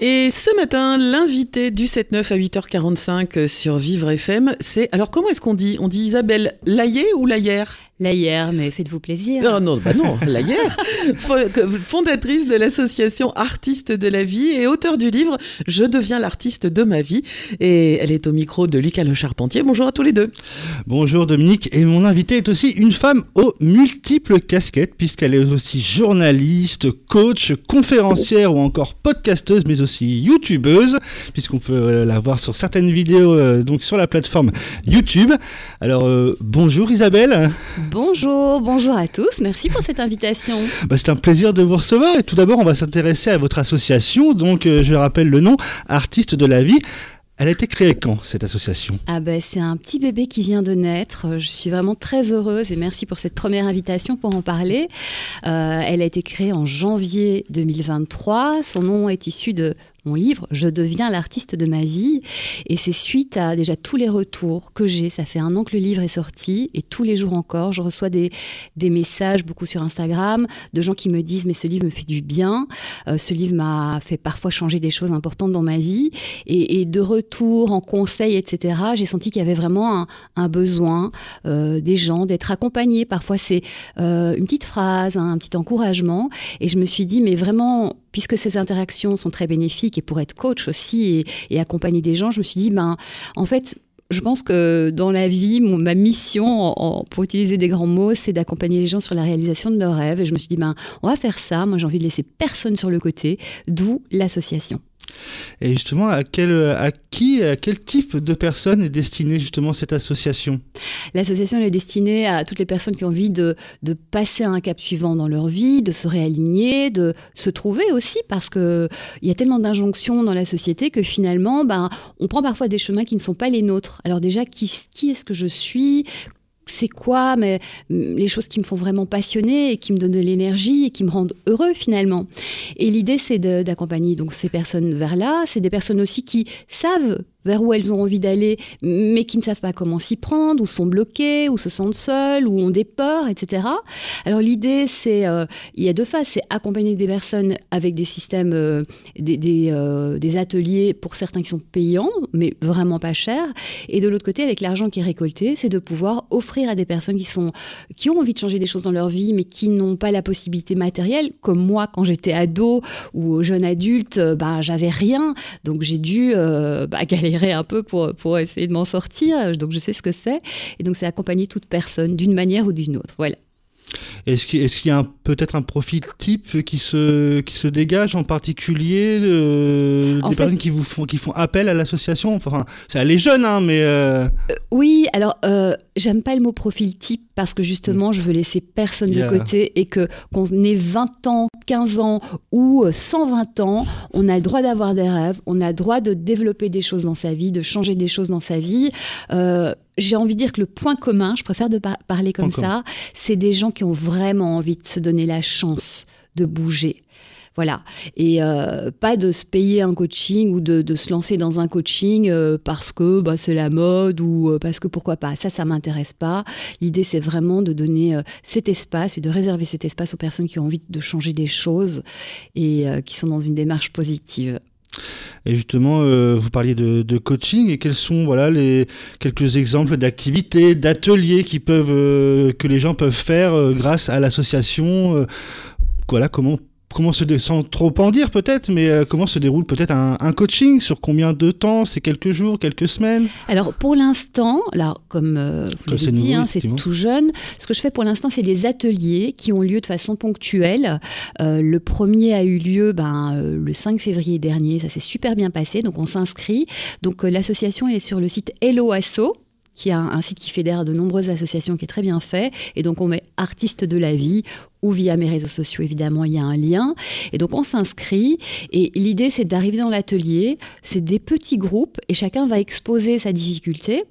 Et ce matin, l'invité du 7-9 à 8h45 sur Vivre FM, c'est. Alors, comment est-ce qu'on dit? On dit Isabelle Laillé ou Laillère? La hier, mais faites-vous plaisir. Non, non, bah non, Laillère, Fo- fondatrice de l'association Artistes de la vie et auteur du livre Je deviens l'artiste de ma vie. Et elle est au micro de Lucas Le Charpentier. Bonjour à tous les deux. Bonjour Dominique, et mon invité est aussi une femme aux multiples casquettes, puisqu'elle est aussi journaliste, coach, conférencière ou encore podcasteuse, mais aussi youtubeuse, puisqu'on peut euh, la voir sur certaines vidéos euh, donc sur la plateforme YouTube. Alors euh, bonjour Isabelle, Bonjour, bonjour à tous. Merci pour cette invitation. Bah, c'est un plaisir de vous recevoir, et tout d'abord on va s'intéresser à votre association, donc je rappelle le nom, Artistes de la vie. Elle a été créée quand cette association? Ah ben, c'est un petit bébé qui vient de naître. Euh, Je suis vraiment très heureuse et merci pour cette première invitation pour en parler. Euh, elle a été créée en janvier 2023. Son nom est issu de mon livre Je deviens l'artiste de ma vie. Et c'est suite à déjà tous les retours que j'ai. Ça fait un an que le livre est sorti et tous les jours encore, je reçois des, des messages, beaucoup sur Instagram, de gens qui me disent Mais ce livre me fait du bien. Euh, ce livre m'a fait parfois changer des choses importantes dans ma vie. Et, et de retour en conseil, etc., j'ai senti qu'il y avait vraiment un, un besoin euh, des gens d'être accompagnés. Parfois, c'est euh, une petite phrase, un petit encouragement. Et je me suis dit, mais vraiment, puisque ces interactions sont très bénéfiques et pour être coach aussi et, accompagner des gens, je me suis dit, ben, en fait, je pense que dans la vie, mon- ma mission, pour utiliser des grands mots, c'est d'accompagner les gens sur la réalisation de leurs rêves. Et je me suis dit, ben, on va faire ça. Moi, j'ai envie de laisser personne sur le côté, d'où l'association. Et justement, à à qui, quel type de personnes est destinée justement cette association? L'association est destinée à toutes les personnes qui ont envie de, passer un cap suivant dans leur vie, de se réaligner, de se trouver aussi, parce que il y a tellement d'injonctions dans la société que finalement, ben, on prend parfois des chemins qui ne sont pas les nôtres. Alors déjà, qui est-ce que je suis? C'est quoi mais mm, les choses qui me font vraiment passionner et qui me donnent de l'énergie et qui me rendent heureux finalement. Et l'idée c'est d'accompagner donc ces personnes vers là. C'est des personnes aussi qui savent vers où elles ont envie d'aller, mais qui ne savent pas comment s'y prendre, ou sont bloquées, ou se sentent seules, ou ont des peurs, etc. Alors l'idée, c'est, euh, il y a deux phases, c'est accompagner des personnes avec des systèmes, euh, euh, des ateliers pour certains qui sont payants, mais vraiment pas chers, et de l'autre côté, avec l'argent qui est récolté, c'est de pouvoir offrir à des personnes qui sont, qui ont envie de changer des choses dans leur vie, mais qui n'ont pas la possibilité matérielle, comme moi quand j'étais ado ou jeune adulte, euh, ben j'avais rien, donc j'ai dû bah, galérer un peu pour, pour essayer de m'en sortir. Donc je sais ce que c'est. Et donc c'est accompagner toute personne d'une manière ou d'une autre. Voilà. Est-ce qu'il y a peut-être un profil type qui se, qui se dégage en particulier euh, En Des fait- personnes qui, vous font, qui font appel à l'association? Enfin, ça, les jeunes, hein, mais... euh, Oui, alors euh, j'aime pas le mot profil type parce que justement je veux laisser personne Yeah. de côté et que qu'on ait 20 ans, 15 ans ou euh, 120 ans, on a le droit d'avoir des rêves, on a le droit de développer des choses dans sa vie, de changer des choses dans sa vie. Euh, j'ai envie de dire que le point commun, je préfère de par- parler comme Point ça, c'est des gens qui ont vraiment envie de se donner la chance de bouger. Voilà. Et euh, pas de se payer un coaching ou de, de se lancer dans un coaching euh, parce que bah, c'est la mode ou euh, parce que pourquoi pas. Ça, ça m'intéresse pas. L'idée, c'est vraiment de donner cet espace et de réserver cet espace aux personnes qui ont envie de changer des choses et qui sont dans une démarche positive. Et justement, euh, vous parliez de, de coaching, et quels sont voilà, les quelques exemples d'activités, d'ateliers qui peuvent, euh, que les gens peuvent faire euh, grâce à l'association Voilà, comment comment se dé- sans trop en dire peut-être, mais euh, comment se déroule peut-être un, un coaching? Sur combien de temps? C'est quelques jours, quelques semaines? Alors pour l'instant, là comme euh, vous l'avez dit, hein, c'est tout jeune. Ce que je fais pour l'instant, c'est des ateliers qui ont lieu de façon ponctuelle. Euh, le premier a eu lieu ben, le 5 février dernier. Ça s'est super bien passé, donc on s'inscrit. Donc l'association est sur le site Hello Asso qui est un, un site qui fédère de nombreuses associations qui est très bien fait. Et donc, on met artistes de la vie ou via mes réseaux sociaux, évidemment, il y a un lien. Et donc, on s'inscrit. Et l'idée, c'est d'arriver dans l'atelier. C'est des petits groupes et chacun va exposer sa difficulté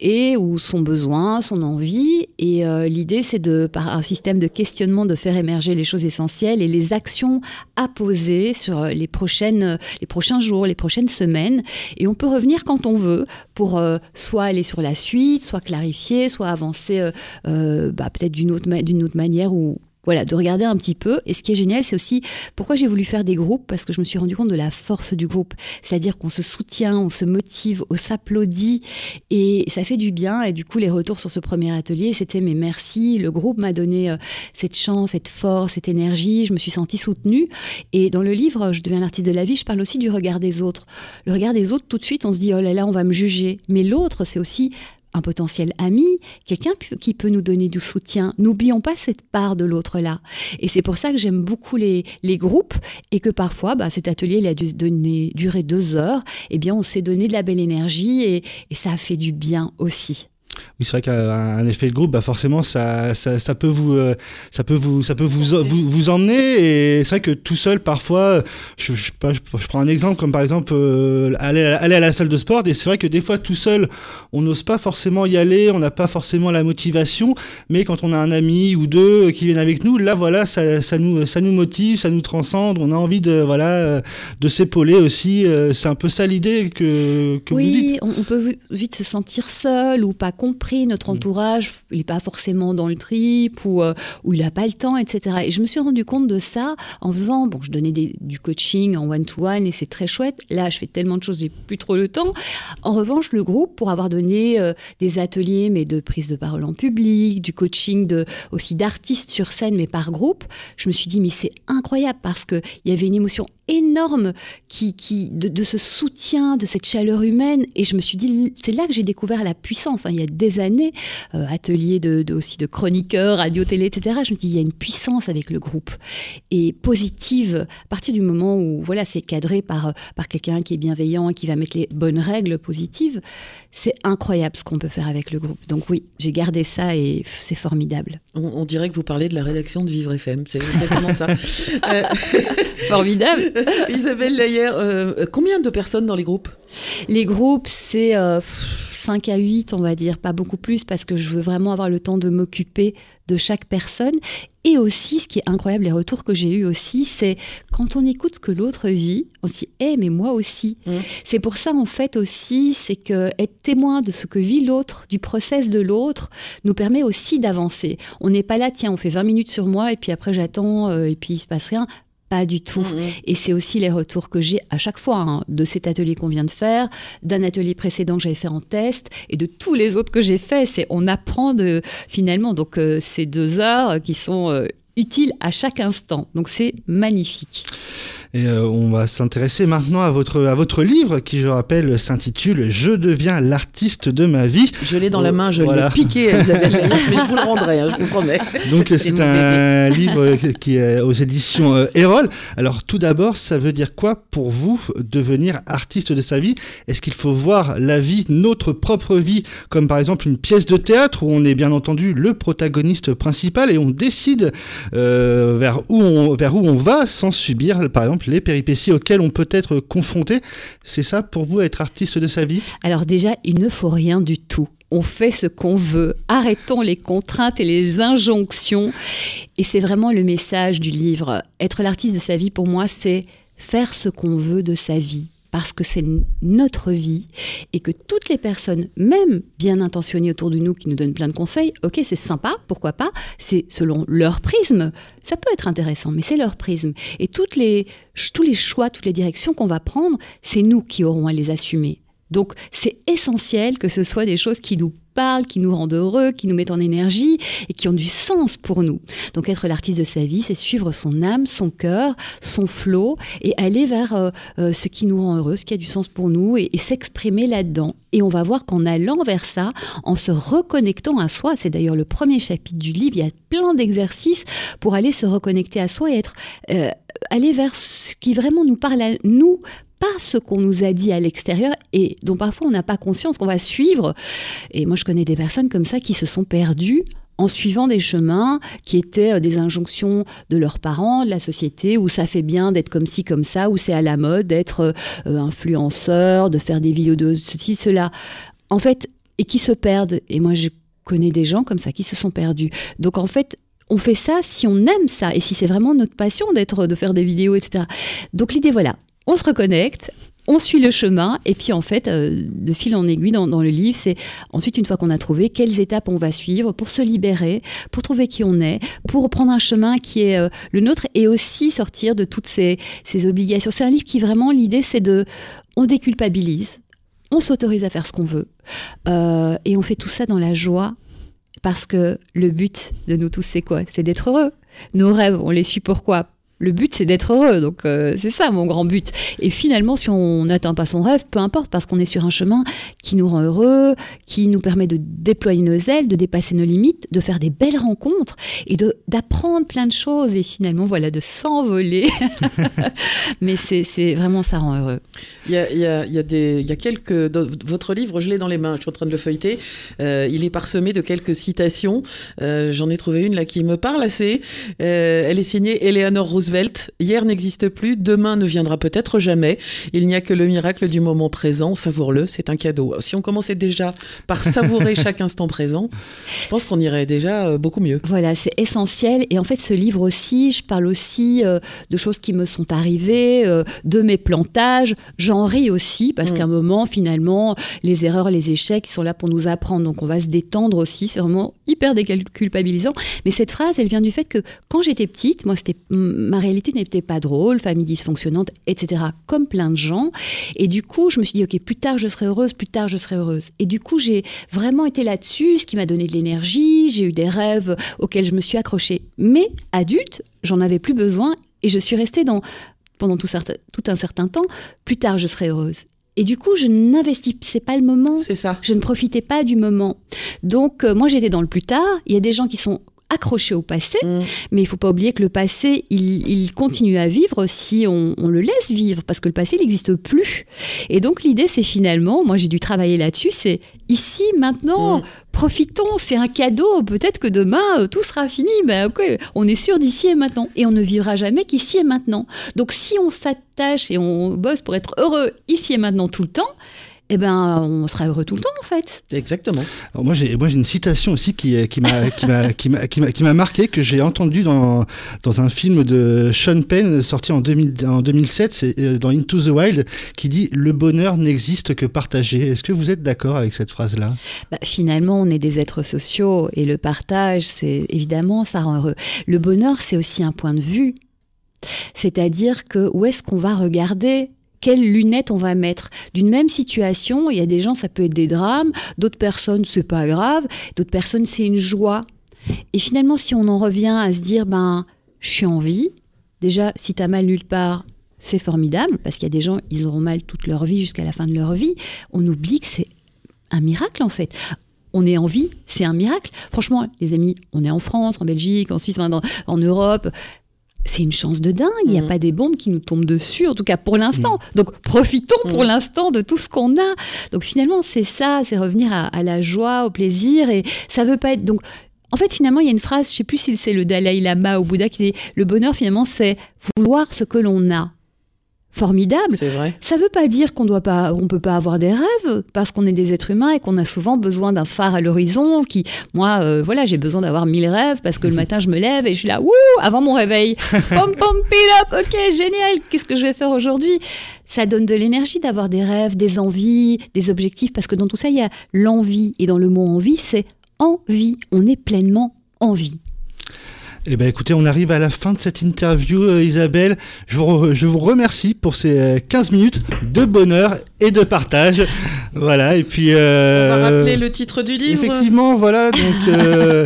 et ou son besoin, son envie. Et euh, l'idée, c'est de, par un système de questionnement, de faire émerger les choses essentielles et les actions à poser sur les, prochaines, les prochains jours, les prochaines semaines. Et on peut revenir quand on veut pour euh, soit aller sur la suite, soit clarifier, soit avancer euh, bah, peut-être d'une autre, d'une autre manière ou voilà, de regarder un petit peu. Et ce qui est génial, c'est aussi pourquoi j'ai voulu faire des groupes, parce que je me suis rendu compte de la force du groupe. C'est-à-dire qu'on se soutient, on se motive, on s'applaudit, et ça fait du bien. Et du coup, les retours sur ce premier atelier, c'était mais merci, le groupe m'a donné euh, cette chance, cette force, cette énergie, je me suis sentie soutenue. Et dans le livre, Je deviens l'artiste de la vie, je parle aussi du regard des autres. Le regard des autres, tout de suite, on se dit, oh là là, on va me juger. Mais l'autre, c'est aussi un potentiel ami, quelqu'un qui peut nous donner du soutien. N'oublions pas cette part de l'autre là. Et c'est pour ça que j'aime beaucoup les, les, groupes et que parfois, bah, cet atelier il a dû durer deux heures. Eh bien, on s'est donné de la belle énergie et, et ça a fait du bien aussi. Oui, c'est vrai qu'un effet de groupe, bah forcément, ça, ça, ça peut vous, euh, ça peut vous, ça peut vous, vous, vous emmener. Et c'est vrai que tout seul, parfois, je, je, je, prends un exemple comme par exemple euh, aller, aller à la salle de sport. Et c'est vrai que des fois, tout seul, on n'ose pas forcément y aller, on n'a pas forcément la motivation. Mais quand on a un ami ou deux qui viennent avec nous, là, voilà, ça, ça nous, ça nous motive, ça nous transcende. On a envie de, voilà, de s'épauler aussi. Euh, c'est un peu ça l'idée que, que oui, vous dites. On, on peut vite se sentir seul ou pas compris, notre mm. entourage, il n'est pas forcément dans le trip ou, euh, ou il n'a pas le temps, etc. Et je me suis rendu compte de ça en faisant, bon, je donnais des, du coaching en one-to-one et c'est très chouette. Là, je fais tellement de choses, j'ai plus trop le temps. En revanche, le groupe, pour avoir donné euh, des ateliers, mais de prise de parole en public, du coaching de, aussi d'artistes sur scène, mais par groupe, je me suis dit, mais c'est incroyable parce qu'il y avait une émotion énorme qui, qui, de, ce soutien, de cette chaleur humaine. Et je me suis dit, c'est là que j'ai découvert la puissance. Hein. Il y a des années, euh, atelier de, aussi de chroniqueurs, radio-télé, etc. Je me dis, il y a une puissance avec le groupe. Et positive, à partir du moment où voilà, c'est cadré par, par quelqu'un qui est bienveillant, qui va mettre les bonnes règles positives, c'est incroyable ce qu'on peut faire avec le groupe. Donc oui, j'ai gardé ça et c'est formidable. On, dirait que vous parlez de la rédaction de Vivre FM. C'est exactement ça. Euh, formidable. Isabelle Layer, euh, combien de personnes dans les groupes? Les groupes, c'est 5 à 8, on va dire, pas beaucoup plus, parce que je veux vraiment avoir le temps de m'occuper de chaque personne. Et aussi, ce qui est incroyable, les retours que j'ai eus aussi, c'est quand on écoute ce que l'autre vit, on se dit, eh, mais moi aussi. Mmh. C'est pour ça, en fait, aussi, c'est que être témoin de ce que vit l'autre, du process de l'autre, nous permet aussi d'avancer. On n'est pas là, tiens, on fait 20 minutes sur moi, et puis après j'attends, euh, et puis il se passe rien. Pas du tout. Mm, mm. Et c'est aussi les retours que j'ai à chaque fois hein, de cet atelier qu'on vient de faire, d'un atelier précédent que j'avais fait en test et de tous les autres que j'ai fait. C'est on apprend de finalement donc euh, ces deux heures qui sont euh, utiles à chaque instant. Donc c'est magnifique. Et euh, on va s'intéresser maintenant à votre, à votre livre qui, je rappelle, s'intitule Je deviens l'artiste de ma vie. Je l'ai dans la main, je l'ai piqué, Isabelle mais je vous le rendrai, hein, je vous promets. Donc c'est un livre qui est aux éditions euh, Erol. Alors tout d'abord, ça veut dire quoi pour vous devenir artiste de sa vie? Est-ce qu'il faut voir la vie, notre propre vie, comme par exemple une pièce de théâtre où on est bien entendu le protagoniste principal et on décide euh, vers, où on, vers où on va sans subir, par exemple, les péripéties auxquelles on peut être confronté. C'est ça pour vous être artiste de sa vie? Alors déjà, il ne faut rien du tout on fait ce qu'on veut. Arrêtons les contraintes et les injonctions. Et c'est vraiment le message du livre. Être l'artiste de sa vie, pour moi, c'est faire ce qu'on veut de sa vie parce que c'est notre vie et que toutes les personnes, même bien intentionnées autour de nous, qui nous donnent plein de conseils, ok, c'est sympa, pourquoi pas, c'est selon leur prisme, ça peut être intéressant, mais c'est leur prisme. Et toutes les, tous les choix, toutes les directions qu'on va prendre, c'est nous qui aurons à les assumer. Donc c'est essentiel que ce soit des choses qui nous qui nous rendent heureux, qui nous mettent en énergie et qui ont du sens pour nous. Donc être l'artiste de sa vie, c'est suivre son âme, son cœur, son flot et aller vers euh, euh, ce qui nous rend heureux, ce qui a du sens pour nous et, s'exprimer là-dedans. Et on va voir qu'en allant vers ça, en se reconnectant à soi, c'est d'ailleurs le premier chapitre du livre, il y a plein d'exercices pour aller se reconnecter à soi et être... Euh, aller vers ce qui vraiment nous parle à nous pas ce qu'on nous a dit à l'extérieur et dont parfois on n'a pas conscience qu'on va suivre. Et moi, je connais des personnes comme ça qui se sont perdues en suivant des chemins qui étaient euh, des injonctions de leurs parents, de la société, où ça fait bien d'être comme ci, comme ça, où c'est à la mode d'être euh, influenceur, de faire des vidéos de ceci, cela. En fait, et qui se perdent. Et moi, je connais des gens comme ça qui se sont perdus. Donc en fait, on fait ça si on aime ça et si c'est vraiment notre passion d'être, de faire des vidéos, etc. Donc l'idée, voilà, on se reconnecte, on suit le chemin et puis en fait, euh, de fil en aiguille dans, le livre, c'est ensuite une fois qu'on a trouvé quelles étapes on va suivre pour se libérer, pour trouver qui on est, pour prendre un chemin qui est euh, le nôtre et aussi sortir de toutes ces, obligations. C'est un livre qui vraiment l'idée, c'est de, on déculpabilise, on s'autorise à faire ce qu'on veut euh, et on fait tout ça dans la joie parce que le but de nous tous, c'est quoi? C'est d'être heureux. Nos rêves, on les suit pourquoi? Le but, c'est d'être heureux. Donc, euh, c'est ça mon grand but. Et finalement, si on n'atteint pas son rêve, peu importe, parce qu'on est sur un chemin qui nous rend heureux, qui nous permet de déployer nos ailes, de dépasser nos limites, de faire des belles rencontres et d'apprendre plein de choses. Et finalement, voilà, de s'envoler. Mais c'est vraiment, ça rend heureux. Il y a, il y a, il y a, des, il y a quelques. Votre livre, je l'ai dans les mains, je suis en train de le feuilleter. Euh, il est parsemé de quelques citations. Euh, j'en ai trouvé une là qui me parle assez. elle est signée Eleanor Roosevelt Hier n'existe plus, demain ne viendra peut-être jamais. Il n'y a que le miracle du moment présent. Savoure-le, c'est un cadeau. Si on commençait déjà par savourer chaque instant présent, je pense qu'on irait déjà euh, beaucoup mieux. Voilà, c'est essentiel. Et en fait, ce livre aussi, je parle aussi euh, de choses qui me sont arrivées, euh, de mes plantages. J'en ris aussi parce mm. qu'à un moment, finalement, les erreurs, les échecs, sont là pour nous apprendre. Donc on va se détendre aussi. C'est vraiment hyper déculpabilisant. Mais cette phrase, elle vient du fait que quand j'étais petite, moi, c'était ma réalité n'était pas drôle, famille dysfonctionnante, etc., comme plein de gens. Et du coup, je me suis dit, OK, plus tard je serai heureuse, plus tard je serai heureuse. Et du coup, j'ai vraiment été là-dessus, ce qui m'a donné de l'énergie, j'ai eu des rêves auxquels je me suis accrochée. Mais adulte, j'en avais plus besoin et je suis restée dans, pendant tout, tout un certain temps, plus tard je serai heureuse. Et du coup, je n'investissais pas le moment. C'est ça. Je ne profitais pas du moment. Donc, euh, moi, j'étais dans le plus tard. Il y a des gens qui sont accroché au passé, mm. mais il faut pas oublier que le passé, il, continue à vivre si on, le laisse vivre, parce que le passé, il n'existe plus. Et donc l'idée, c'est finalement, moi j'ai dû travailler là-dessus, c'est ici, maintenant, mm. profitons, c'est un cadeau, peut-être que demain, euh, tout sera fini, ben, on est sûr d'ici et maintenant, et on ne vivra jamais qu'ici et maintenant. Donc si on s'attache et on bosse pour être heureux ici et maintenant tout le temps, eh ben, on sera heureux tout le temps, en fait. Exactement. Alors moi, j'ai, moi, j'ai une citation aussi qui, qui m'a, qui m'a, qui m'a, qui m'a, marqué, que j'ai entendu dans, dans un film de Sean Penn, sorti en, 2000, en 2007, c'est euh, dans Into the Wild, qui dit Le bonheur n'existe que partagé. Est-ce que vous êtes d'accord avec cette phrase-là? Bah, Finalement, on est des êtres sociaux et le partage, c'est évidemment, ça rend heureux. Le bonheur, c'est aussi un point de vue. C'est-à-dire que où est-ce qu'on va regarder quelles lunettes on va mettre. D'une même situation, il y a des gens, ça peut être des drames, d'autres personnes, c'est pas grave, d'autres personnes, c'est une joie. Et finalement, si on en revient à se dire, ben, je suis en vie, déjà, si tu as mal nulle part, c'est formidable, parce qu'il y a des gens, ils auront mal toute leur vie jusqu'à la fin de leur vie. On oublie que c'est un miracle, en fait on est en vie, c'est un miracle. Franchement, les amis, on est en France, en Belgique, en Suisse, en Europe c'est une chance de dingue. Il n'y a mm. pas des bombes qui nous tombent dessus, en tout cas pour l'instant. Mm. Donc profitons pour mm. l'instant de tout ce qu'on a. Donc finalement, c'est ça, c'est revenir à, la joie, au plaisir. Et ça veut pas être. Donc en fait, finalement, il y a une phrase, je sais plus si c'est le Dalai Lama ou Bouddha qui dit le bonheur, finalement, c'est vouloir ce que l'on a formidable. C'est vrai. Ça ne veut pas dire qu'on doit pas, on peut pas avoir des rêves parce qu'on est des êtres humains et qu'on a souvent besoin d'un phare à l'horizon. Qui, moi, euh, voilà, j'ai besoin d'avoir mille rêves parce que le matin je me lève et je suis là, wouh, avant mon réveil, pom pom pile ok, génial. Qu'est-ce que je vais faire aujourd'hui? Ça donne de l'énergie d'avoir des rêves, des envies, des objectifs parce que dans tout ça il y a l'envie et dans le mot envie c'est envie. On est pleinement en vie. Eh ben écoutez, on arrive à la fin de cette interview, euh, Isabelle. Je vous, je vous remercie pour ces 15 euh, minutes de bonheur et de partage. voilà, et puis... Euh, on va rappeler le titre du livre. Effectivement, voilà, donc...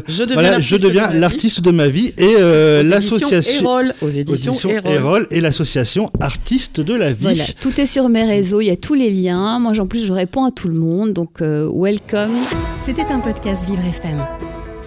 je deviens, l'artiste de ma vie et l'association... Aux éditions Erol. et l'association Artistes de la vie. Voilà, tout est sur mes réseaux, il y a tous les liens. Moi, en plus, je réponds à tout le monde, donc welcome. C'était un podcast Vivre FM.